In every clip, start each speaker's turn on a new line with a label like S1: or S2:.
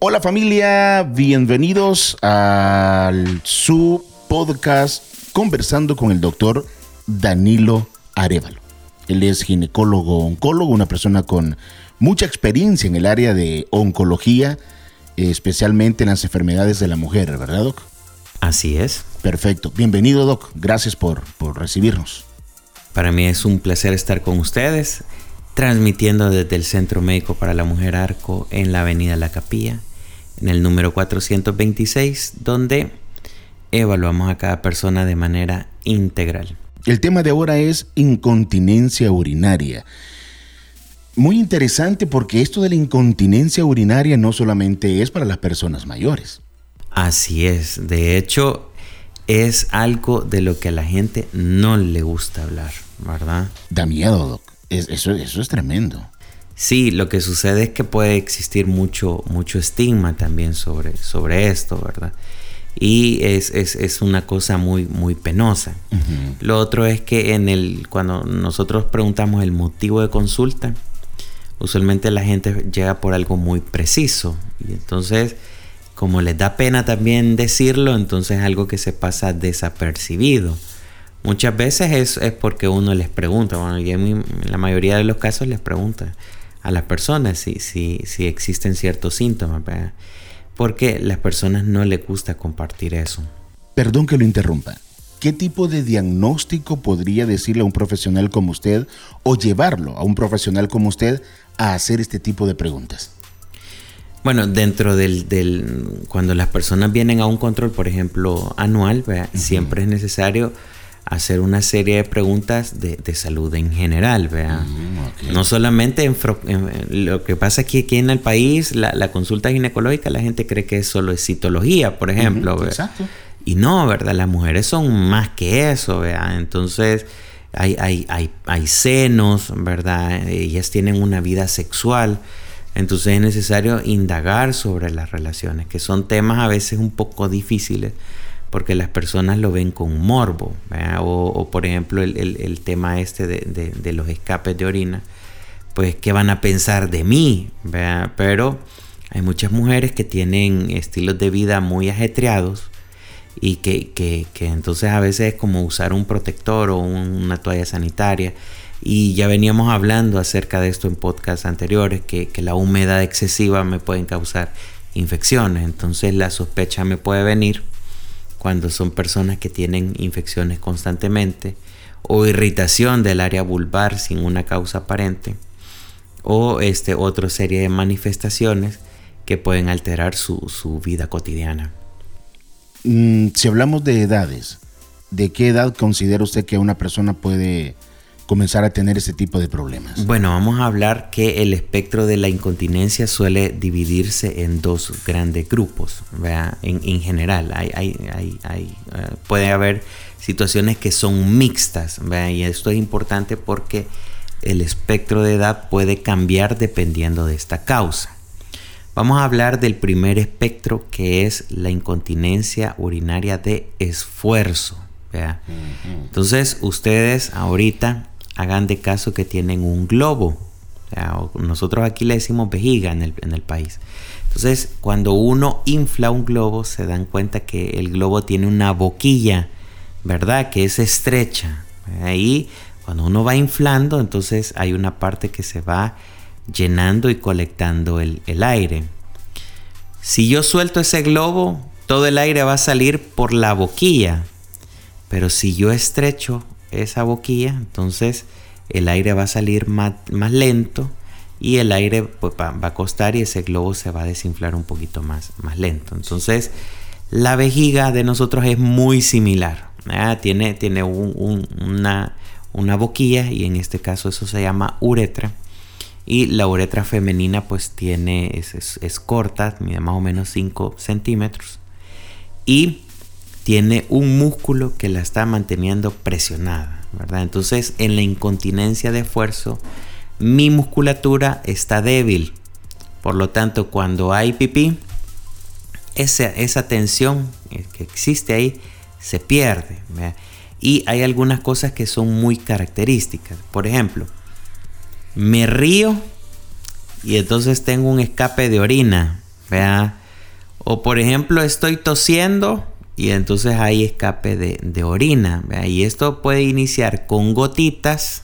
S1: Hola familia, bienvenidos al su podcast Conversando con el doctor Danilo Arevalo. Él es ginecólogo oncólogo, una persona con mucha experiencia en el área de oncología, especialmente en las enfermedades de la mujer, ¿verdad, Doc?
S2: Así es.
S1: Perfecto. Bienvenido, Doc. Gracias por, por recibirnos.
S2: Para mí es un placer estar con ustedes, transmitiendo desde el Centro Médico para la Mujer Arco en la Avenida La Capilla en el número 426, donde evaluamos a cada persona de manera integral.
S1: El tema de ahora es incontinencia urinaria. Muy interesante porque esto de la incontinencia urinaria no solamente es para las personas mayores.
S2: Así es, de hecho es algo de lo que a la gente no le gusta hablar, ¿verdad?
S1: Da miedo, Doc. Eso, eso es tremendo.
S2: Sí, lo que sucede es que puede existir mucho, mucho estigma también sobre, sobre esto, ¿verdad? Y es, es, una cosa muy, muy penosa. Lo otro es que en el, cuando nosotros preguntamos el motivo de consulta, usualmente la gente llega por algo muy preciso. Y entonces, como les da pena también decirlo, entonces es algo que se pasa desapercibido. Muchas veces es, es porque uno les pregunta, bueno, y en la mayoría de los casos les pregunta, a las personas si, si, si existen ciertos síntomas, porque las personas no les gusta compartir eso.
S1: Perdón que lo interrumpa. ¿Qué tipo de diagnóstico podría decirle a un profesional como usted o llevarlo a un profesional como usted a hacer este tipo de preguntas?
S2: Bueno, dentro del, cuando las personas vienen a un control, por ejemplo, anual, siempre es necesario hacer una serie de preguntas de, salud en general, ¿vea? Mm, no solamente en, lo que pasa aquí, aquí en el país, la, consulta ginecológica, la gente cree que solo es citología, por ejemplo, Exacto. Y no, ¿verdad? Las mujeres son más que eso, ¿vea? Entonces, hay, hay, hay, hay senos, ¿verdad? Ellas tienen una vida sexual. Entonces es necesario indagar sobre las relaciones, que son temas a veces un poco difíciles porque las personas lo ven con morbo, o, por ejemplo el, tema este de, los escapes de orina, pues qué van a pensar de mí, pero hay muchas mujeres que tienen estilos de vida muy ajetreados y que, entonces a veces es como usar un protector o una toalla sanitaria. Y ya veníamos hablando acerca de esto en podcasts anteriores, que, que la humedad excesiva me puede causar infecciones. Entonces la sospecha me puede venir cuando son personas que tienen infecciones constantemente o irritación del área vulvar sin una causa aparente o este, otra serie de manifestaciones que pueden alterar su, vida cotidiana.
S1: Mm, si hablamos de edades, ¿de qué edad considera usted que una persona puede comenzar a tener ese tipo de problemas?
S2: Bueno, vamos a hablar que el espectro de la incontinencia suele dividirse en dos grandes grupos, En, en, general, hay, hay, hay, eh, puede haber situaciones que son mixtas, y esto es importante porque el espectro de edad puede cambiar dependiendo de esta causa. Vamos a hablar del primer espectro que es la incontinencia urinaria de esfuerzo. Entonces ustedes ahorita hagan de caso que tienen un globo. nosotros aquí le decimos vejiga en el, país. Entonces, cuando uno infla un globo, se dan cuenta que el globo tiene una boquilla, ¿verdad? Que es estrecha. Ahí, cuando uno va inflando, entonces hay una parte que se va llenando y colectando el, el aire. Si yo suelto ese globo, todo el aire va a salir por la boquilla. Pero si yo estrecho esa boquilla, entonces el aire va a salir más, lento y el aire pues, va, a costar y ese globo se va a desinflar un poquito más, más lento. Entonces la vejiga de nosotros es muy similar. Tiene, tiene una, una boquilla y en este caso eso se llama uretra. Y la uretra femenina pues tiene, es, es corta, mide más o menos 5 centímetros. Y tiene un músculo que la está manteniendo presionada, ¿verdad? Entonces, en la incontinencia de esfuerzo, mi musculatura está débil. Por lo tanto, cuando hay pipí, esa, esa tensión que existe ahí se pierde. Y hay algunas cosas que son muy características. Por ejemplo, me río y entonces tengo un escape de orina. O por ejemplo, estoy tosiendo y entonces hay escape de, orina. ¿vea? Y esto puede iniciar con gotitas,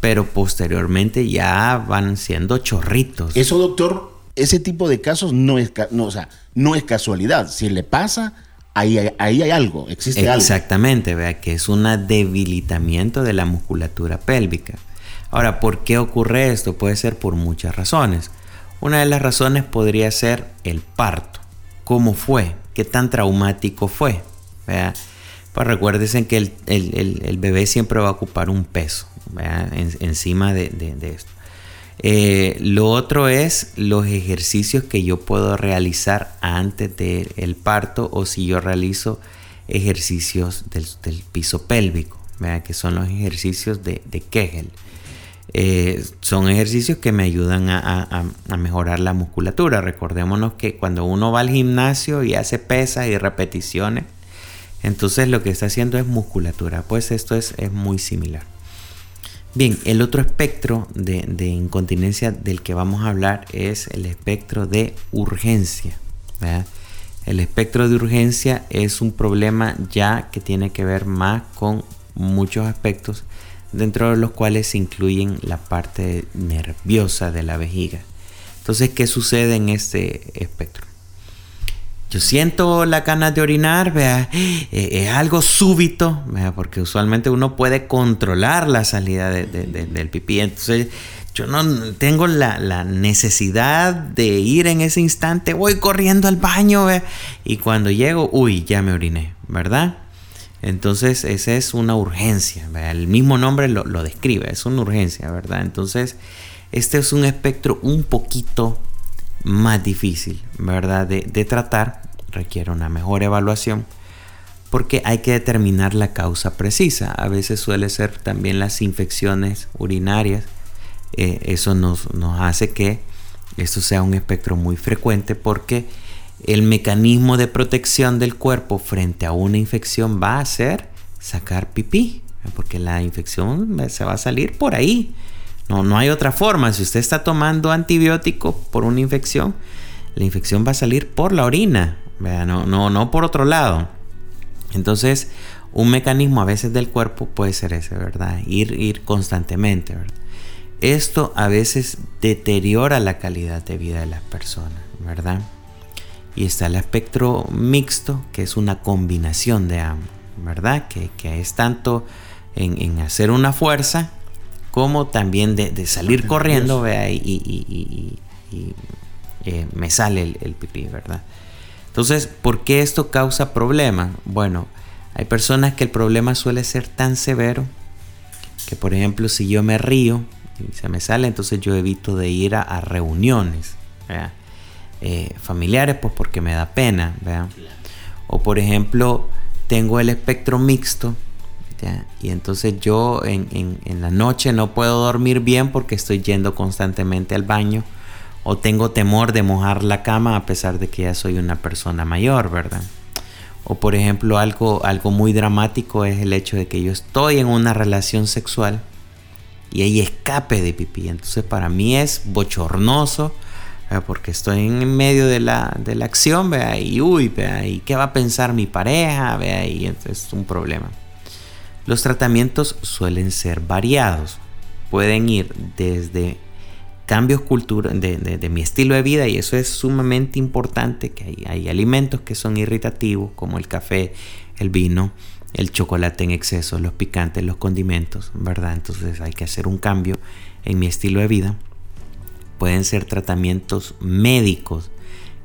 S2: pero posteriormente ya van siendo chorritos.
S1: Eso, doctor, ese tipo de casos no es, no, o sea, no es casualidad. Si le pasa, ahí hay, ahí hay algo, existe
S2: algo. Exactamente, vea que es un debilitamiento de la musculatura pélvica. Ahora, ¿por qué ocurre esto? Puede ser por muchas razones. Una de las razones podría ser el parto. ¿Cómo fue? ¿Qué tan traumático fue? Pues recuérdense que el, bebé siempre va a ocupar un peso encima de, esto. Eh, lo otro es los ejercicios que yo puedo realizar antes del parto o si yo realizo ejercicios del, piso pélvico, que son los ejercicios de, de Kegel. Eh, son ejercicios que me ayudan a, mejorar la musculatura. Recordémonos que cuando uno va al gimnasio y hace pesas y repeticiones, entonces lo que está haciendo es musculatura. Pues esto es, muy similar. Bien, el otro espectro de, incontinencia del que vamos a hablar es el espectro de urgencia. El espectro de urgencia es un problema ya que tiene que ver más con muchos aspectos dentro de los cuales se incluyen la parte nerviosa de la vejiga. Entonces, ¿qué sucede en este espectro? Yo siento la ganas de orinar, vea, eh, es algo súbito, vea, porque usualmente uno puede controlar la salida del pipí. Entonces, yo no tengo la, necesidad de ir en ese instante, voy corriendo al baño, y cuando llego, uy, ya me oriné, ¿verdad? Entonces, esa es una urgencia. El mismo nombre lo, describe, es una urgencia, ¿verdad? Entonces, este es un espectro un poquito más difícil, ¿verdad? De, tratar, requiere una mejor evaluación, porque hay que determinar la causa precisa. A veces suele ser también las infecciones urinarias. Eh, eso nos, nos hace que esto sea un espectro muy frecuente porque el mecanismo de protección del cuerpo frente a una infección va a ser sacar pipí, porque la infección se va a salir por ahí. No, no hay otra forma. Si usted está tomando antibiótico por una infección, la infección va a salir por la orina, no, no, no por otro lado. Entonces, un mecanismo a veces del cuerpo puede ser ese, ¿verdad? Ir, ir constantemente, Esto a veces deteriora la calidad de vida de las personas, ¿verdad? Y está el espectro mixto, que es una combinación de ambos, ¿verdad? Que, es tanto en, hacer una fuerza como también de, salir corriendo, vea, y, eh, me sale el, el, pipí, ¿verdad? Entonces, ¿por qué esto causa problemas? Bueno, hay personas que el problema suele ser tan severo que, por ejemplo, si yo me río y se me sale, entonces yo evito de ir a, a reuniones. ¿verdad? Eh, familiares, pues porque me da pena, O por ejemplo, tengo el espectro mixto, y entonces yo en, la noche no puedo dormir bien porque estoy yendo constantemente al baño, o tengo temor de mojar la cama a pesar de que ya soy una persona mayor, ¿verdad? O por ejemplo, algo, algo muy dramático es el hecho de que yo estoy en una relación sexual y hay escape de pipí. Entonces para mí es bochornoso porque estoy en medio de la, de la acción, vea, y uy, vea, y qué va a pensar mi pareja, y es un problema. Los tratamientos suelen ser variados, pueden ir desde cambios culturales de, mi estilo de vida y eso es sumamente importante, que hay, hay alimentos que son irritativos como el café, el vino, el chocolate en exceso, los picantes, los condimentos, ¿verdad? Entonces hay que hacer un cambio en mi estilo de vida pueden ser tratamientos médicos,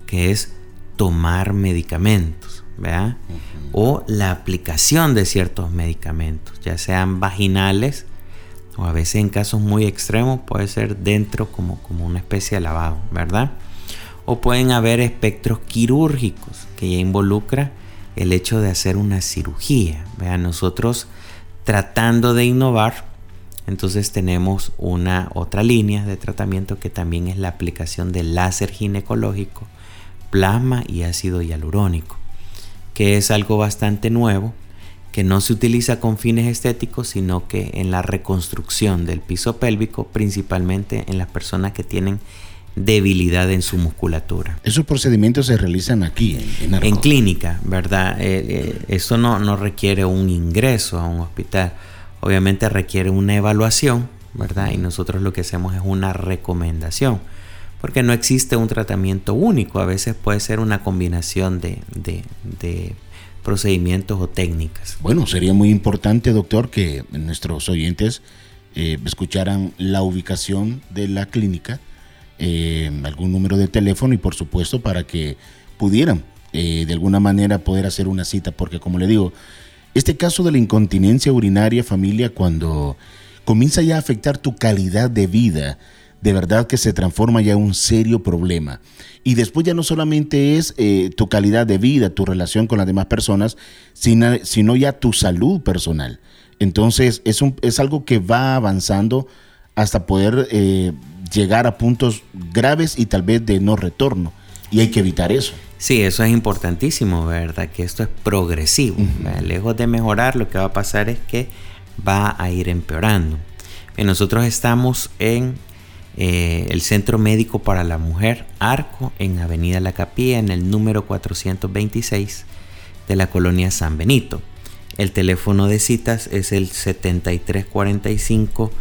S2: que es tomar medicamentos, ¿verdad? O la aplicación de ciertos medicamentos, ya sean vaginales o a veces en casos muy extremos puede ser dentro como, como una especie de lavado, ¿verdad? O pueden haber espectros quirúrgicos que ya involucra el hecho de hacer una cirugía. ¿verdad? Nosotros tratando de innovar, entonces tenemos una otra línea de tratamiento que también es la aplicación del láser ginecológico, plasma y ácido hialurónico, que es algo bastante nuevo, que no se utiliza con fines estéticos, sino que en la reconstrucción del piso pélvico, principalmente en las personas que tienen debilidad en su musculatura.
S1: Esos procedimientos se realizan aquí,
S2: en, en, clínica, ¿verdad? Eh, eh, eso no, no requiere un ingreso a un hospital. Obviamente requiere una evaluación, ¿verdad? Y nosotros lo que hacemos es una recomendación, porque no existe un tratamiento único, a veces puede ser una combinación de, de procedimientos o técnicas.
S1: Bueno, sería muy importante, doctor, que nuestros oyentes eh, escucharan la ubicación de la clínica, eh, algún número de teléfono y por supuesto para que pudieran eh, de alguna manera poder hacer una cita, porque como le digo, este caso de la incontinencia urinaria familia cuando comienza ya a afectar tu calidad de vida, de verdad que se transforma ya en un serio problema. Y después ya no solamente es eh, tu calidad de vida, tu relación con las demás personas, sino, ya tu salud personal. Entonces es, un, es algo que va avanzando hasta poder eh, llegar a puntos graves y tal vez de no retorno. Y hay que evitar eso.
S2: Sí, eso es importantísimo, ¿verdad? Que esto es progresivo. Lejos de mejorar, lo que va a pasar es que va a ir empeorando. nosotros estamos en eh, el Centro Médico para la Mujer Arco en Avenida La Capilla en el número 426 de la colonia San Benito. El teléfono de citas es el 7345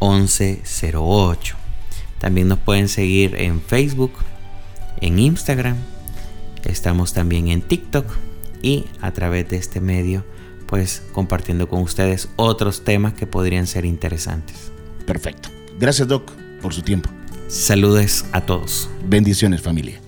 S2: 1108. También nos pueden seguir en Facebook, en Instagram, estamos también en TikTok y a través de este medio pues compartiendo con ustedes otros temas que podrían ser interesantes.
S1: Perfecto. Gracias Doc por su tiempo.
S2: Saludes a todos.
S1: Bendiciones familia.